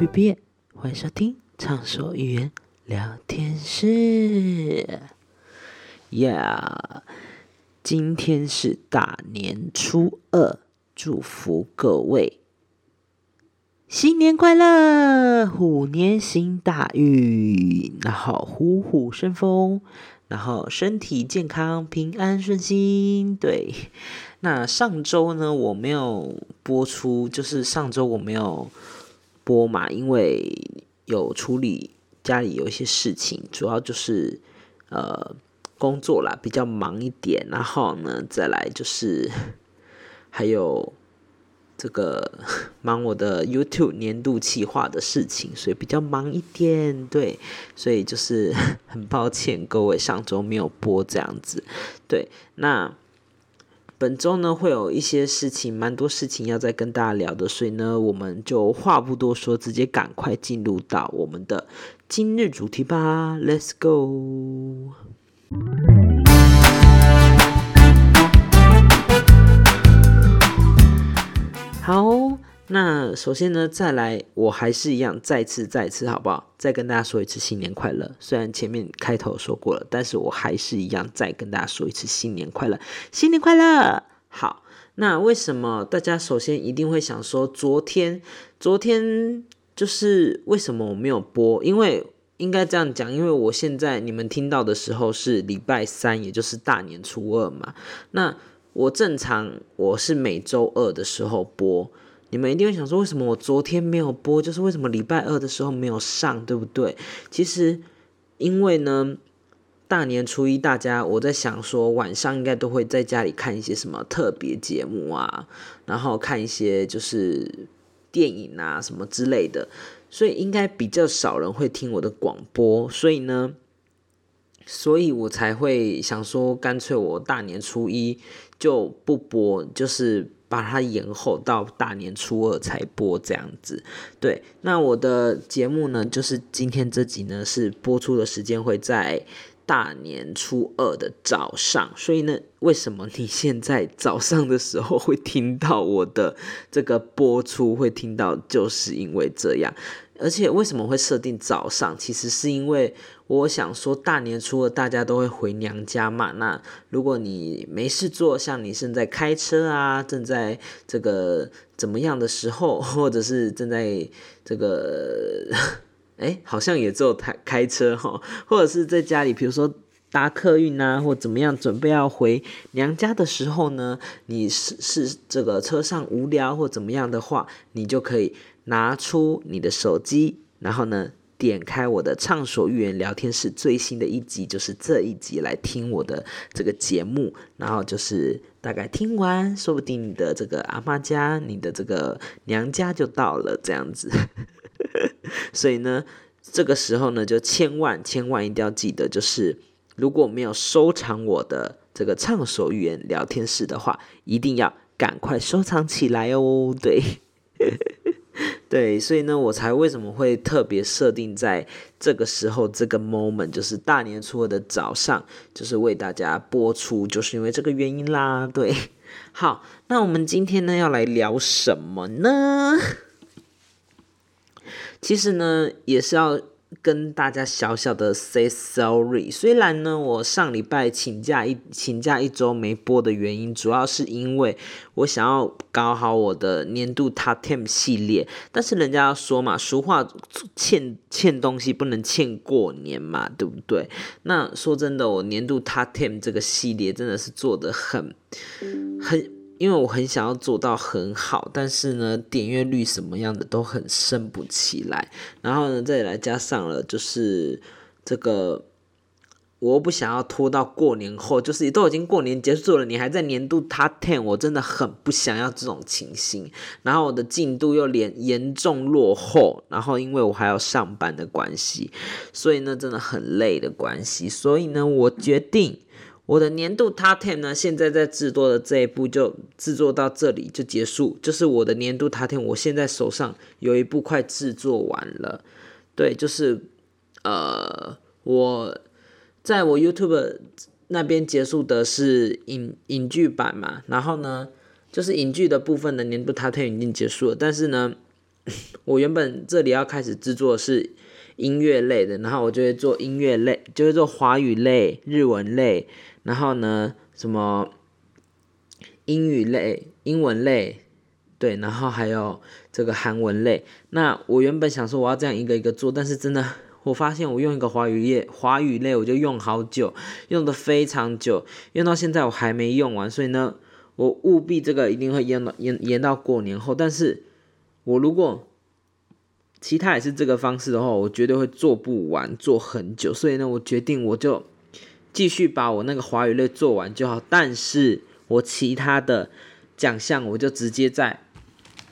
B B，，欢迎收听畅所欲言聊天室。呀，今天是大年初二，祝福各位新年快乐，虎年行大运，然后虎虎生风，然后身体健康，平安顺心。对，那上周呢，我没有播出，就是上周我没有。播嘛，因为有处理家里有一些事情，主要就是呃工作啦，比较忙一点。然后呢，再来就是还有这个忙我的 YouTube 年度企划的事情，所以比较忙一点。对，所以就是 很抱歉各位上周没有播这样子。对，那。本周呢会有一些事情，蛮多事情要再跟大家聊的，所以呢我们就话不多说，直接赶快进入到我们的今日主题吧，Let's go。好。那首先呢，再来，我还是一样，再次再次，好不好？再跟大家说一次新年快乐。虽然前面开头说过了，但是我还是一样，再跟大家说一次新年快乐，新年快乐。好，那为什么大家首先一定会想说，昨天，昨天就是为什么我没有播？因为应该这样讲，因为我现在你们听到的时候是礼拜三，也就是大年初二嘛。那我正常我是每周二的时候播。你们一定会想说，为什么我昨天没有播？就是为什么礼拜二的时候没有上，对不对？其实，因为呢，大年初一大家我在想说，晚上应该都会在家里看一些什么特别节目啊，然后看一些就是电影啊什么之类的，所以应该比较少人会听我的广播，所以呢，所以我才会想说，干脆我大年初一就不播，就是。把它延后到大年初二才播，这样子。对，那我的节目呢，就是今天这集呢是播出的时间会在大年初二的早上，所以呢，为什么你现在早上的时候会听到我的这个播出，会听到，就是因为这样。而且为什么会设定早上？其实是因为我想说，大年初二大家都会回娘家嘛。那如果你没事做，像你正在开车啊，正在这个怎么样的时候，或者是正在这个，哎，好像也只有开开车哈，或者是在家里，比如说搭客运啊，或怎么样，准备要回娘家的时候呢，你是是这个车上无聊或怎么样的话，你就可以。拿出你的手机，然后呢，点开我的畅所欲言聊天室最新的一集，就是这一集来听我的这个节目。然后就是大概听完，说不定你的这个阿妈家、你的这个娘家就到了这样子。所以呢，这个时候呢，就千万千万一定要记得，就是如果没有收藏我的这个畅所欲言聊天室的话，一定要赶快收藏起来哦。对。对，所以呢，我才为什么会特别设定在这个时候，这个 moment，就是大年初二的早上，就是为大家播出，就是因为这个原因啦。对，好，那我们今天呢要来聊什么呢？其实呢，也是要。跟大家小小的 say sorry，虽然呢，我上礼拜请假一请假一周没播的原因，主要是因为我想要搞好我的年度 top ten 系列，但是人家说嘛，俗话欠欠东西不能欠过年嘛，对不对？那说真的，我年度 top ten 这个系列真的是做的很很。因为我很想要做到很好，但是呢，点阅率什么样的都很升不起来。然后呢，再来加上了就是这个，我不想要拖到过年后，就是都已经过年结束了，你还在年度 top ten，我真的很不想要这种情形。然后我的进度又连严重落后，然后因为我还要上班的关系，所以呢，真的很累的关系。所以呢，我决定。我的年度 Top Ten 呢，现在在制作的这一部就制作到这里就结束，就是我的年度 Top Ten。我现在手上有一部快制作完了，对，就是呃，我在我 YouTube 那边结束的是影影剧版嘛，然后呢，就是影剧的部分的年度 Top Ten 已经结束了，但是呢，我原本这里要开始制作是音乐类的，然后我就会做音乐类，就会做华语类、日文类，然后呢，什么英语类、英文类，对，然后还有这个韩文类。那我原本想说我要这样一个一个做，但是真的，我发现我用一个华语页，华语类我就用好久，用的非常久，用到现在我还没用完，所以呢，我务必这个一定会延到延延到过年后，但是我如果其他也是这个方式的话，我绝对会做不完，做很久。所以呢，我决定我就继续把我那个华语类做完就好。但是我其他的奖项，我就直接在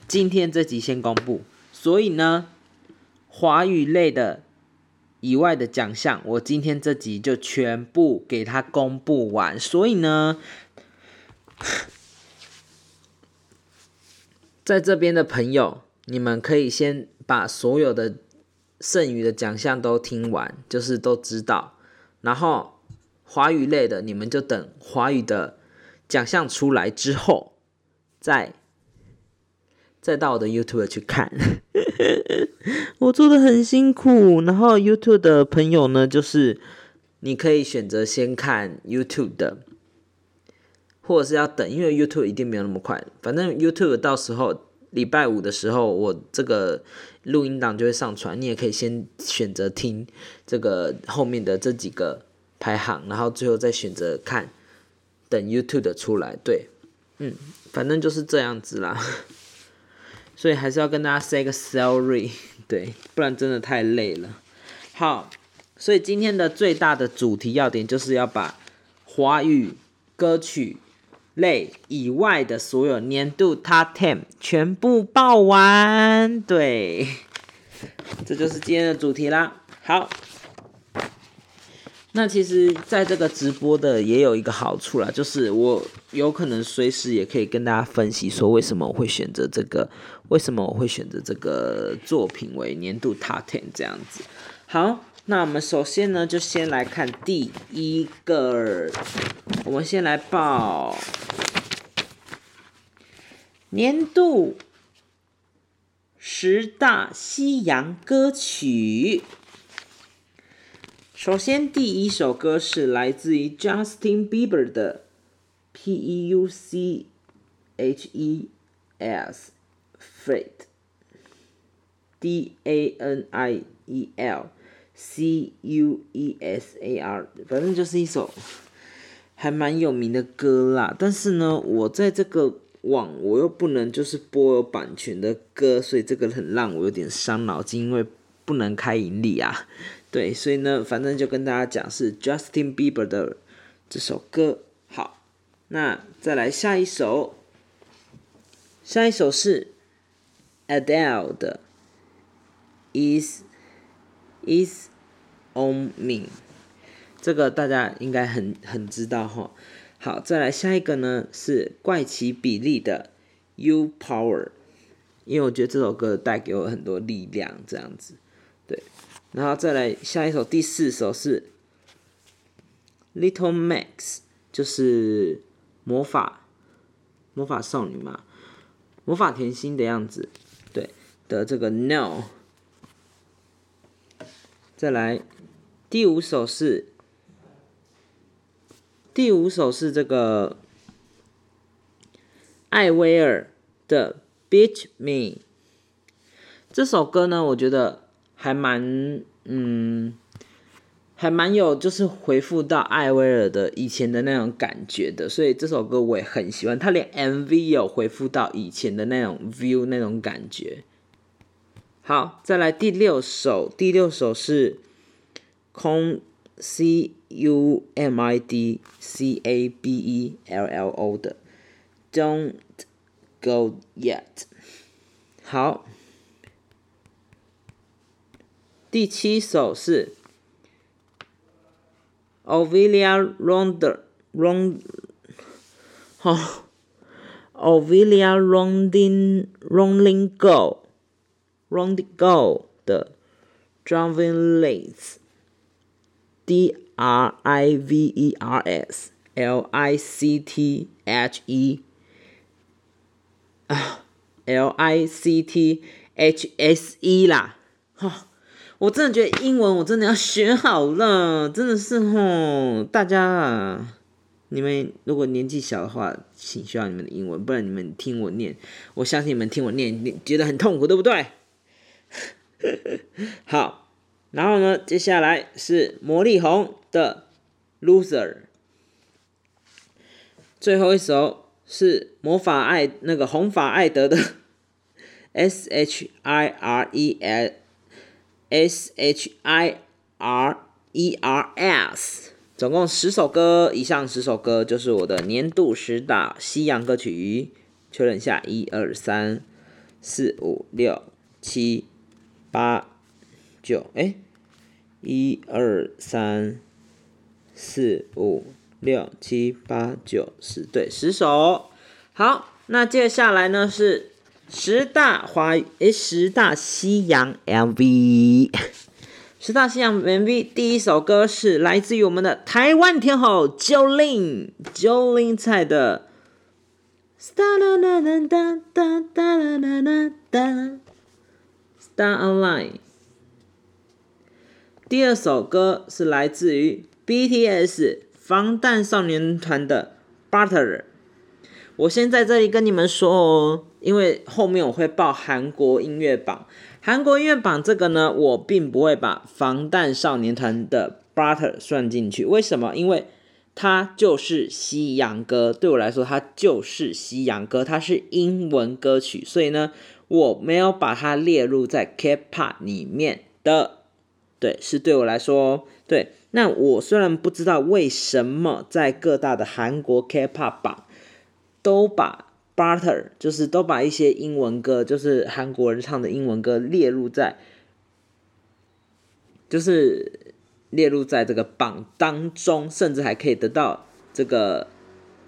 今天这集先公布。所以呢，华语类的以外的奖项，我今天这集就全部给它公布完。所以呢，在这边的朋友，你们可以先。把所有的剩余的奖项都听完，就是都知道。然后华语类的，你们就等华语的奖项出来之后，再再到我的 YouTube 去看。我做的很辛苦。然后 YouTube 的朋友呢，就是你可以选择先看 YouTube 的，或者是要等，因为 YouTube 一定没有那么快。反正 YouTube 到时候。礼拜五的时候，我这个录音档就会上传，你也可以先选择听这个后面的这几个排行，然后最后再选择看，等 YouTube 的出来。对，嗯，反正就是这样子啦。所以还是要跟大家 say 个 sorry，对，不然真的太累了。好，所以今天的最大的主题要点就是要把华语歌曲。类以外的所有年度 Top Ten 全部报完，对，这就是今天的主题啦。好，那其实在这个直播的也有一个好处啦，就是我有可能随时也可以跟大家分析说为什么我会选择这个，为什么我会选择这个作品为年度 Top Ten 这样子。好。那我们首先呢，就先来看第一个，我们先来报年度十大西洋歌曲。首先，第一首歌是来自于 Justin Bieber 的 P E U C H E S Fate，D A N I E L。C U E S A R，反正就是一首还蛮有名的歌啦。但是呢，我在这个网我又不能就是播有版权的歌，所以这个很让我有点伤脑筋，因为不能开盈利啊。对，所以呢，反正就跟大家讲是 Justin Bieber 的这首歌。好，那再来下一首，下一首是 Adele 的 Is。Is on me，这个大家应该很很知道哈。好，再来下一个呢是怪奇比利的 You Power，因为我觉得这首歌带给我很多力量，这样子。对，然后再来下一首第四首是 Little Max，就是魔法魔法少女嘛，魔法甜心的样子。对的，这个 No。再来，第五首是第五首是这个艾薇儿的《Beat Me》这首歌呢，我觉得还蛮嗯，还蛮有就是回复到艾薇儿的以前的那种感觉的，所以这首歌我也很喜欢。他连 MV 有回复到以前的那种 view 那种感觉。好，再来第六首，第六首是空 C U M I D C A B E L L O 的，Don't Go Yet。好，第七首是 Olivia Ronde，Ron，好，Olivia Ronding，Rolling Go。Round Go 的 Driving Lights，D R I V E R S L I C T H E 啊 L I C T HSE 啦。哈，我真的觉得英文我真的要学好了，真的是吼，大家啊，你们如果年纪小的话，请需要你们的英文，不然你们听我念，我相信你们听我念，你觉得很痛苦，对不对？好，然后呢，接下来是魔力红的 Loser，最后一首是魔法爱那个红发爱德的 S H I R E L S H I R E R S，总共十首歌，以上十首歌就是我的年度十大西洋歌曲。确认一下，一二三四五六七。八九哎，一二三四五六七八九十，对，十首。好，那接下来呢是十大华语，十大西洋 MV。十大西洋 MV 第一首歌是来自于我们的台湾天后 Jolin Jolin 蔡的。Star Online。第二首歌是来自于 BTS 防弹少年团的 Butter。我先在这里跟你们说哦，因为后面我会报韩国音乐榜。韩国音乐榜这个呢，我并不会把防弹少年团的 Butter 算进去。为什么？因为它就是西洋歌，对我来说，它就是西洋歌，它是英文歌曲，所以呢。我没有把它列入在 K-pop 里面的，对，是对我来说，对。那我虽然不知道为什么在各大的韩国 K-pop 榜都把 Butter，就是都把一些英文歌，就是韩国人唱的英文歌列入在，就是列入在这个榜当中，甚至还可以得到这个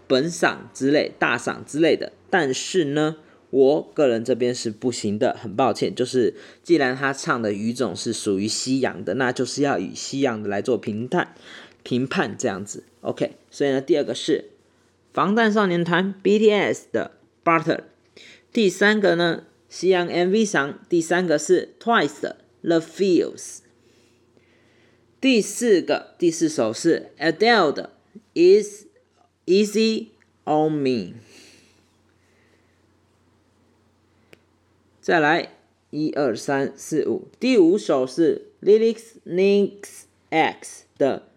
本赏之类、大赏之类的，但是呢？我个人这边是不行的，很抱歉。就是既然他唱的语种是属于西洋的，那就是要以西洋的来做评判、评判这样子。OK，所以呢，第二个是防弹少年团 BTS 的 Butter。第三个呢，西洋 MV 上，第三个是 Twice 的 The Feels。第四个，第四首是 Adele 的 Is Easy on Me。再来，一二三四五，第五首是 Lyrics Nix X 的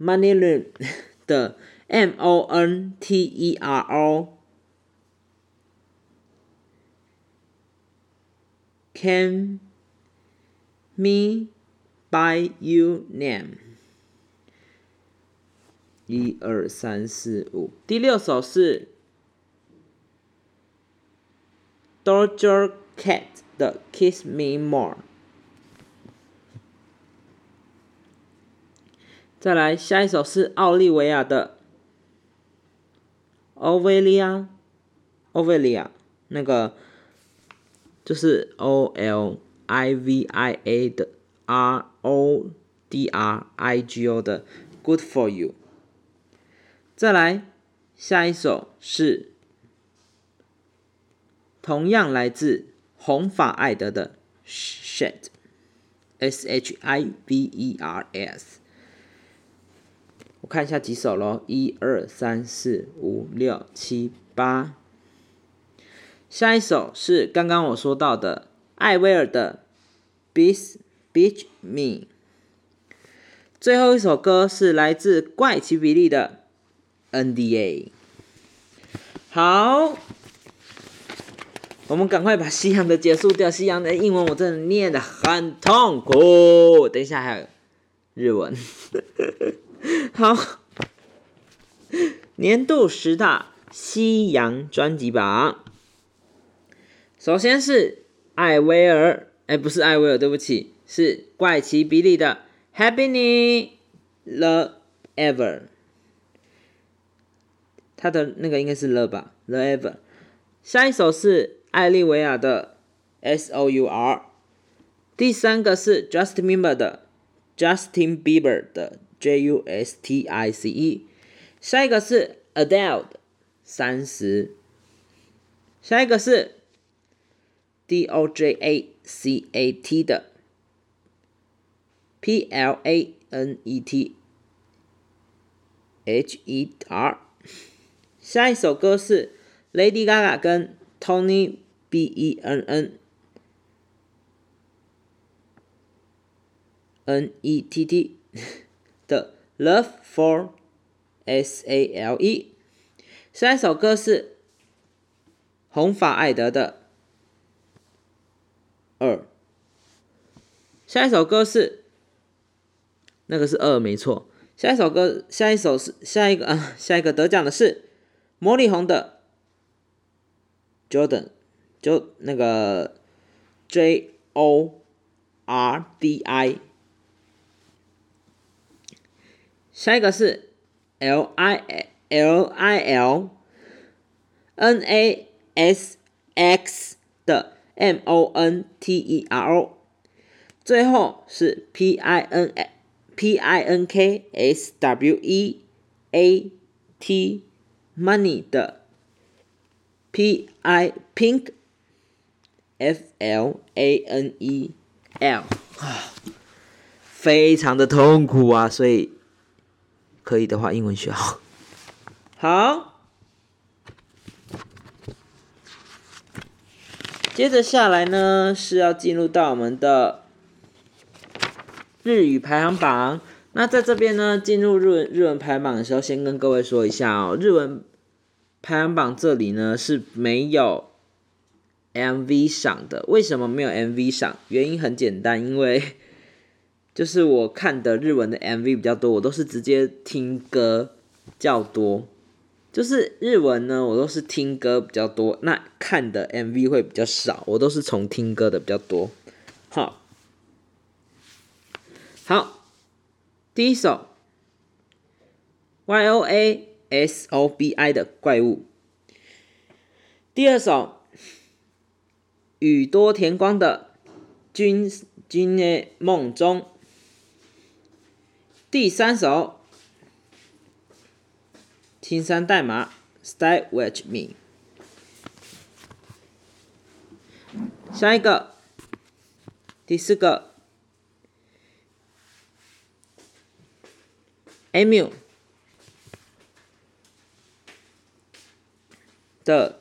Money Room 的 M O N T E R O Can Me By your Name。一二三四五，第六首是 Doja Cat 的 Kiss Me More，再来下一首是奥利维亚的 Ovelia，Ovelia 那个就是 O L I V I A 的 R O D R I G O 的 Good For You，再来下一首是同样来自。红发艾德的 shit，s h i v e r s，我看一下几首咯，一二三四五六七八，下一首是刚刚我说到的艾薇儿的 beach beach me，最后一首歌是来自怪奇比利的 n d a，好。我们赶快把西洋的结束掉，西洋的英文我真的念的很痛苦。等一下还有日文，好，年度十大西洋专辑榜，首先是艾薇儿，哎，不是艾薇儿，对不起，是怪奇比利的《Happy Love Ever》，他的那个应该是 Love 吧，《Love Ever》，下一首是。艾利维亚的 S O U R，第三个是 Justin Bieber 的 Justin Bieber 的 J U S T I C E，下一个是 Adele 的三十，下一个是 D O J A C A T 的 P L A N E T H E R。下一首歌是 Lady Gaga 跟 Tony B E N N N E T T 的 Love for S A L E。下一首歌是红发艾德的二。下一首歌是那个是二没错。下一首歌，下一首是下一个啊，下一个得奖的是魔力红的 Jordan，就那个 J O R D I。下一个是 L I L I L N A S X 的 M O N T E R O，最后是 P I N P I N K S W E A T Money 的 P I Pink F L A N E L 啊，非常的痛苦啊，所以可以的话，英文学好。好，接着下来呢是要进入到我们的日语排行榜。那在这边呢，进入日文日文排行榜的时候，先跟各位说一下哦，日文排行榜这里呢是没有 MV 赏的。为什么没有 MV 赏？原因很简单，因为就是我看的日文的 MV 比较多，我都是直接听歌较多。就是日文呢，我都是听歌比较多，那看的 MV 会比较少，我都是从听歌的比较多。好，好，第一首。Y O A S O B I 的怪物，第二首。宇多田光的君君的梦中，第三首。青山代码，Stay with me。下一个，第四个，Emu 的，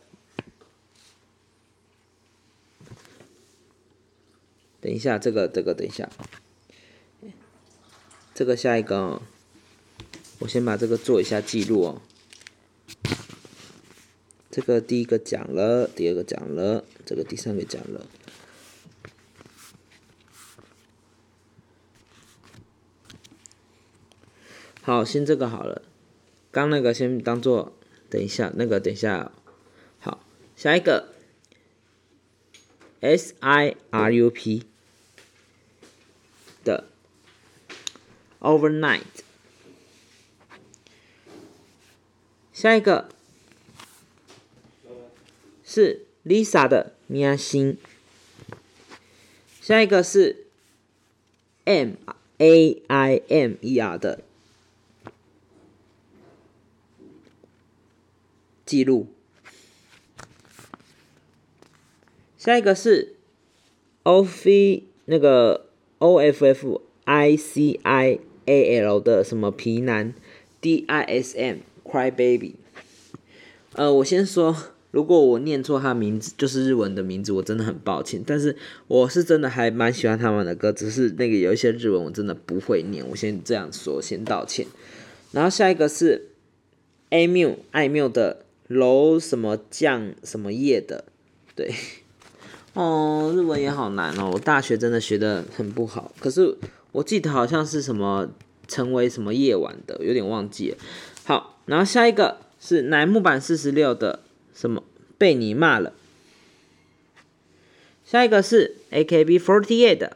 等一下，这个，这个，等一下，这个下一个哦，我先把这个做一下记录哦。这个第一个讲了，第二个讲了，这个第三个讲了。好，先这个好了，刚那个先当做等一下，那个等一下。好，下一个，S I R U P 的 Overnight，下一个。是 Lisa 的明星，下一个是 M A I M E R 的记录，下一个是 O F 那个 O F F I C I A L 的什么皮男 D I S M Cry Baby，呃，我先说。如果我念错他名字，就是日文的名字，我真的很抱歉。但是我是真的还蛮喜欢他们的歌，只是那个有一些日文我真的不会念，我先这样说，先道歉。然后下一个是 A 缪爱缪的楼什么酱什么叶的，对，哦，日文也好难哦，我大学真的学的很不好。可是我记得好像是什么成为什么夜晚的，有点忘记了。好，然后下一个是乃木坂四十六的。什么被你骂了？下一个是 A K B forty eight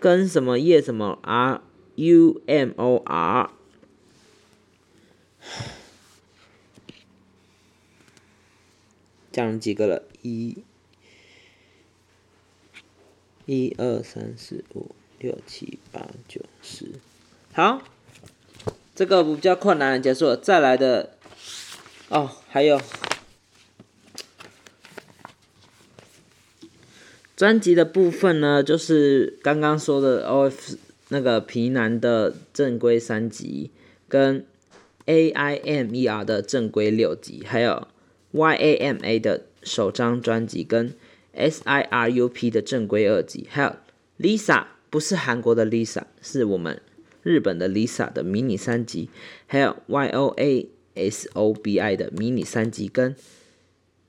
跟什么叶什么 R U M O R，讲几个了？一、一二三四五六七八九十，好，这个比较困难，结束了，再来的。哦，还有。专辑的部分呢，就是刚刚说的 O.F 那个皮男的正规三集，跟 A.I.M.E.R 的正规六集，还有 Y.A.M.A 的首张专辑，跟 S.I.R.U.P 的正规二辑，还有 Lisa 不是韩国的 Lisa，是我们日本的 Lisa 的迷你三辑，还有 Y O A S O B I 的迷你三辑，跟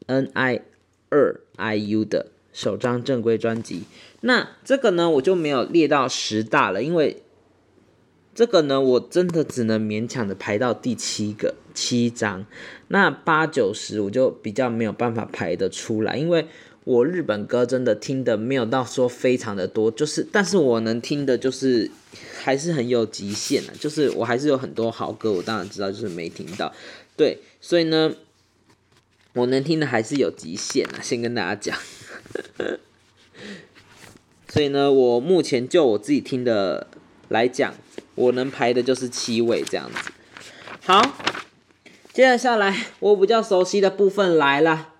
N.I 二 I.U 的。首张正规专辑，那这个呢，我就没有列到十大了，因为这个呢，我真的只能勉强的排到第七个七张，那八九十我就比较没有办法排得出来，因为我日本歌真的听的没有到说非常的多，就是但是我能听的就是还是很有极限的，就是我还是有很多好歌，我当然知道就是没听到，对，所以呢，我能听的还是有极限啊，先跟大家讲。所以呢，我目前就我自己听的来讲，我能排的就是七位这样子。好，接下来我比较熟悉的部分来了，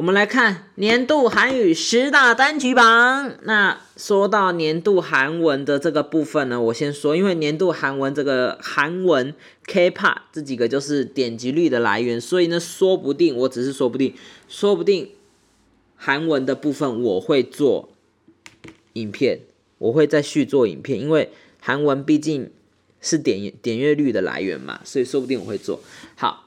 我们来看年度韩语十大单曲榜。那说到年度韩文的这个部分呢，我先说，因为年度韩文这个韩文 K-pop 这几个就是点击率的来源，所以呢，说不定我只是说不定，说不定。韩文的部分我会做影片，我会再续做影片，因为韩文毕竟是点点阅率的来源嘛，所以说不定我会做好。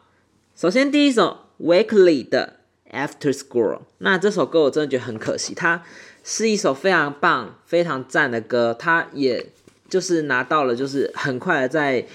首先第一首 Weekly 的 After School，那这首歌我真的觉得很可惜，它是一首非常棒、非常赞的歌，它也就是拿到了，就是很快的在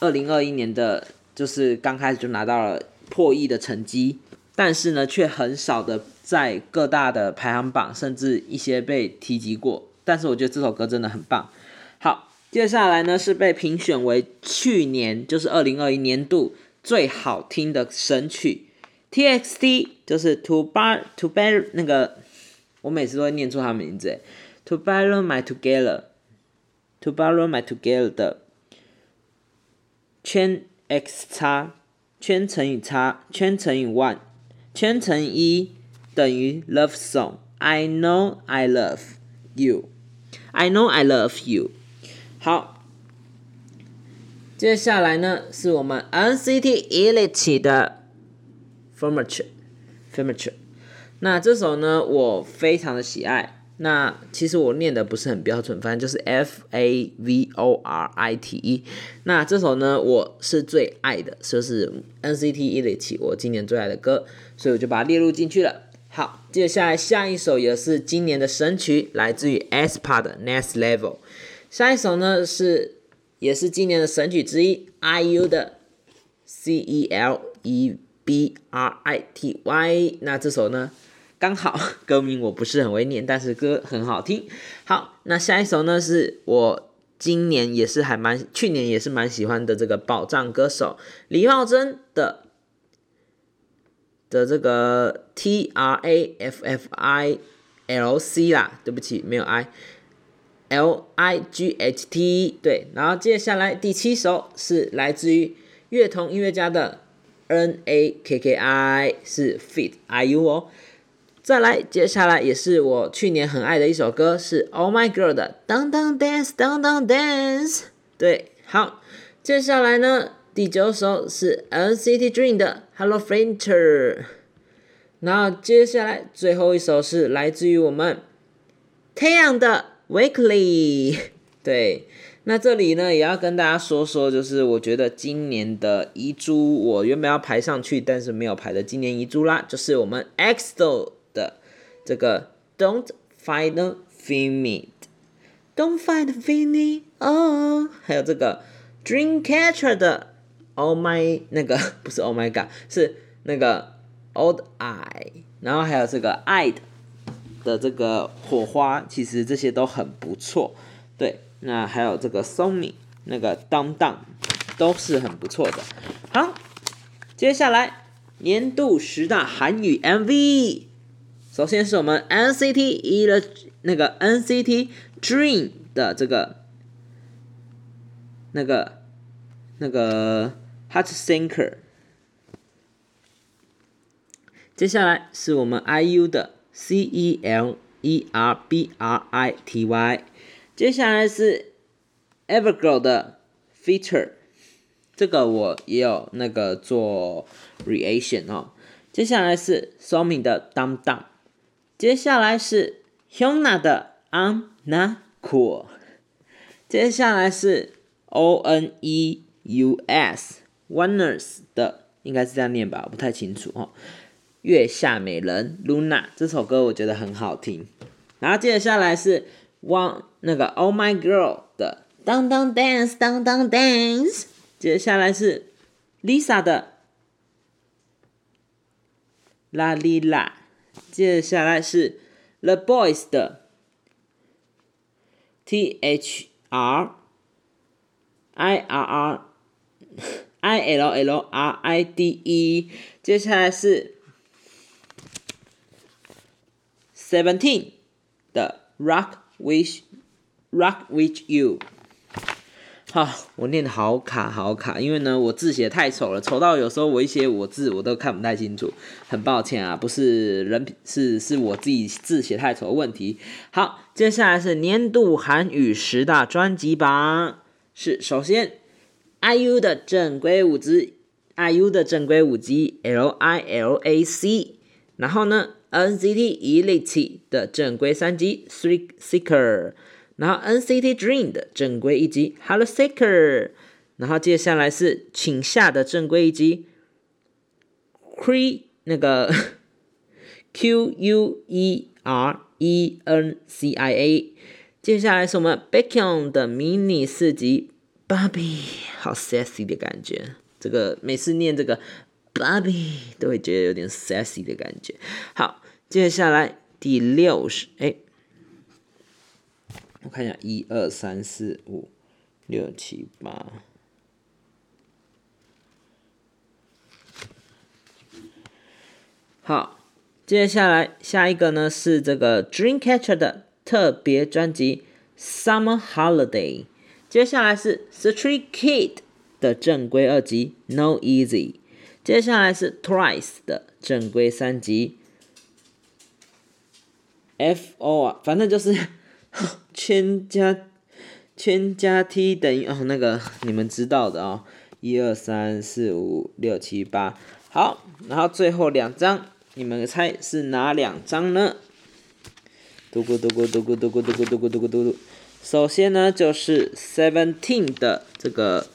二零二一年的，就是刚开始就拿到了破亿的成绩，但是呢，却很少的。在各大的排行榜，甚至一些被提及过，但是我觉得这首歌真的很棒。好，接下来呢是被评选为去年就是二零二一年度最好听的神曲，TXT 就是 To Bar To Bear 那个，我每次都会念错他名字，To Borrow My Together，To Borrow My Together 的圈 x 叉圈乘以叉圈乘以 one 圈乘一。等于 love song。I know I love you。I know I love you。好，接下来呢是我们 NCT e l i t 的 Furniture。Furniture。那这首呢我非常的喜爱。那其实我念的不是很标准，反正就是 F A V O R I T E。那这首呢我是最爱的，就是 NCT e l i t 我今年最爱的歌，所以我就把它列入进去了。好，接下来下一首也是今年的神曲，来自于 aespa 的 Next Level。下一首呢是也是今年的神曲之一，IU 的 C E L E B R I T Y。那这首呢刚好歌名我不是很会念，但是歌很好听。好，那下一首呢是我今年也是还蛮，去年也是蛮喜欢的这个宝藏歌手李茂贞的。的这个 T R A F F I L C 啦，对不起，没有 I，L I G H T 对，然后接下来第七首是来自于乐童音乐家的 N A K K I 是 Fit I U 哦，再来接下来也是我去年很爱的一首歌是 Oh My Girl 的 Down Down Dance Down Down Dance 对，好，接下来呢。第九首是 NCT Dream 的 Hello Frontier，然后接下来最后一首是来自于我们太阳的 Weekly。对，那这里呢也要跟大家说说，就是我觉得今年的遗珠，我原本要排上去，但是没有排的今年遗珠啦，就是我们 EXO 的这个 Don't Fight the Feeling，Don't Fight the Feeling，哦，还有这个 Dreamcatcher 的。Oh my，那个不是 Oh my God，是那个 Old Eye，然后还有这个爱的的这个火花，其实这些都很不错。对，那还有这个 Sony 那个 Down Down 都是很不错的。好，接下来年度十大韩语 MV，首先是我们 NCT 一的那个 NCT Dream 的这个那个那个。Heart Sinker，接下来是我们 IU 的 C E L E R B R I T Y。接下来是 Everglow 的 Feature，这个我也有那个做 reaction 哦。接下来是 Somi 的 Dum Dum，接下来是 Hyuna 的 I'm Not Cool，接下来是 O N E U S Oners 的，应该是这样念吧，我不太清楚哦。月下美人 Luna 这首歌我觉得很好听，然后接下来是 One 那个 Oh My Girl 的 Down Down Dance Down Down Dance，接下来是 Lisa 的。啦哩啦，接下来是 The Boys 的 T H R I R R I L L R I D E，接下来是 Seventeen 的 Rock with Rock with You。好，我念的好卡好卡，因为呢我字写太丑了，丑到有时候我一些我字我都看不太清楚，很抱歉啊，不是人品是是我自己字写太丑的问题。好，接下来是年度韩语十大专辑榜，是首先 IU 的正规五集，IU 的正规五集 L I L A C，然后呢 NCT Elite 的正规三级 Three Seeker。然后 NCT Dream 的正规一集 Hello Seeker，然后接下来是请下的正规一集 Queer 那个 Q U E R E N C I A，接下来是我们 Baekhyun 的迷你四集 Barbie，好 sexy 的感觉，这个每次念这个 Barbie 都会觉得有点 sexy 的感觉。好，接下来第六十哎。我看一下，一二三四五六七八。好，接下来下一个呢是这个 Dreamcatcher 的特别专辑 Summer Holiday。接下来是 Street Kid 的正规二辑 No Easy。接下来是 Twice 的正规三辑 F O 啊，反正就是。圈加圈加 T 等于哦，那个你们知道的哦，一二三四五六七八，好，然后最后两张，你们猜是哪两张呢？嘟咕嘟咕嘟咕嘟咕嘟咕嘟咕嘟咕嘟嘟，首先呢就是 Seventeen 的这个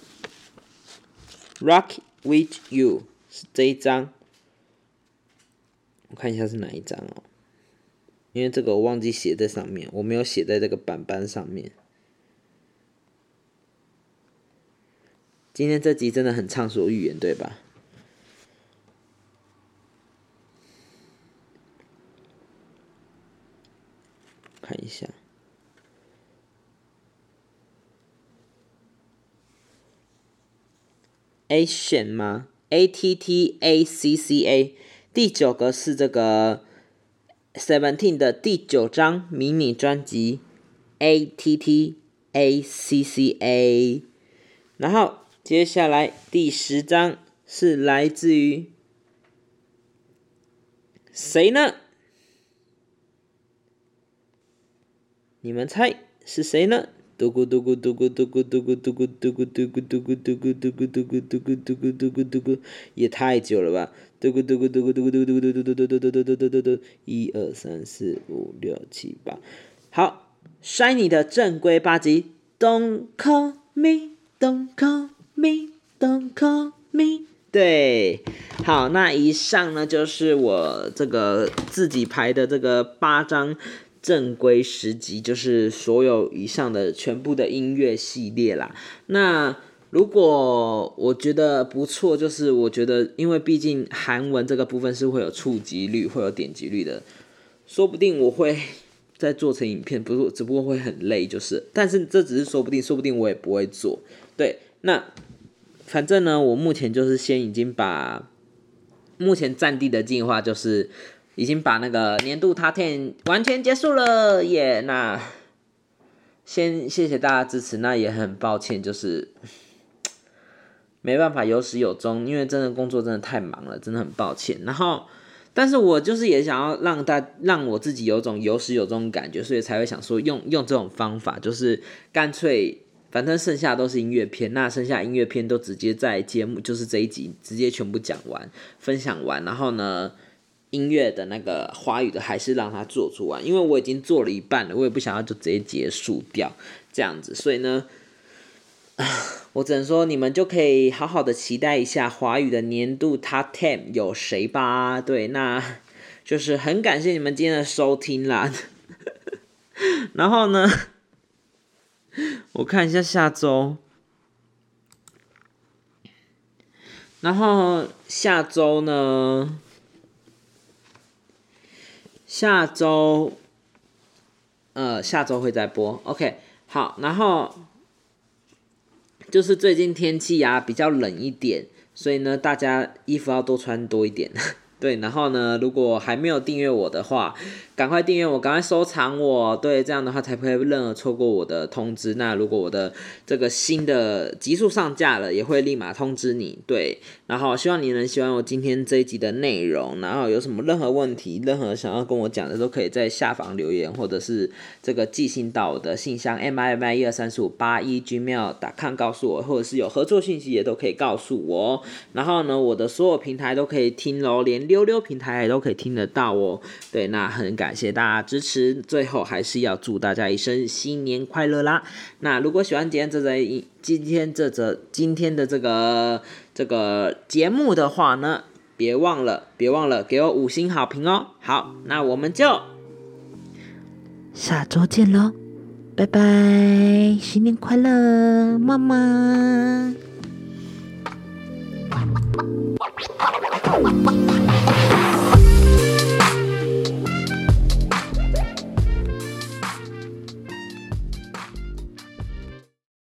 Rock with You 是这一张，我看一下是哪一张哦。因为这个我忘记写在上面，我没有写在这个板板上面。今天这集真的很畅所欲言，对吧？看一下，A 选吗？A T T A C C A，第九个是这个。Seventeen 的第九张迷你专辑 A T T A C C A，然后接下来第十张是来自于谁呢？你们猜是谁呢？嘟咕嘟咕嘟咕嘟咕嘟咕嘟咕嘟咕嘟咕嘟咕嘟咕嘟咕嘟咕嘟咕嘟咕嘟咕嘟咕，也太久了吧！嘟咕嘟咕嘟咕嘟咕嘟咕嘟嘟嘟嘟嘟嘟嘟嘟嘟嘟，一二三四五六七八，好，Shiny 的正规八集，Don't call me，Don't call me，Don't call me，对，好，那以上呢就是我这个自己排的这个八张。正规十集就是所有以上的全部的音乐系列啦。那如果我觉得不错，就是我觉得，因为毕竟韩文这个部分是会有触及率、会有点击率的，说不定我会再做成影片，不是，只不过会很累，就是。但是这只是说不定，说不定我也不会做。对，那反正呢，我目前就是先已经把目前战地的计划就是。已经把那个年度 Tate 完全结束了耶！那先谢谢大家支持，那也很抱歉，就是没办法有始有终，因为真的工作真的太忙了，真的很抱歉。然后但是我就是也想要让大让我自己有种有始有终的感觉，所以才会想说用用这种方法，就是干脆反正剩下都是音乐片，那剩下音乐片都直接在节目就是这一集直接全部讲完分享完，然后呢音乐的那个华语的还是让它做出完，因为我已经做了一半了，我也不想要就直接结束掉这样子，所以呢。我只能说，你们就可以好好的期待一下华语的年度 Top Ten 有谁吧。对，那就是很感谢你们今天的收听啦。然后呢，我看一下下周，然后下周呢，下周，呃，下周会再播。OK，好，然后。就是最近天气呀比较冷一点，所以呢，大家衣服要多穿多一点。对，然后呢，如果还没有订阅我的话，赶快订阅我，赶快收藏我。对，这样的话才不会任何错过我的通知。那如果我的这个新的集数上架了，也会立马通知你。对，然后希望你能喜欢我今天这一集的内容。然后有什么任何问题，任何想要跟我讲的，都可以在下方留言，或者是这个寄信到我的信箱 m i m i 一二三四五八一 gmail 打 com 告诉我，或者是有合作信息也都可以告诉我。然后呢，我的所有平台都可以听喽，连。溜溜平台也都可以听得到哦。对，那很感感谢大家支持。最后还是要祝大家一生新年快乐啦！那如果喜欢今天这则今天这则今天的这个这个节目的话呢，别忘了别忘了给我五星好评哦。好，那我们就下周见喽，拜拜，新年快乐，妈妈。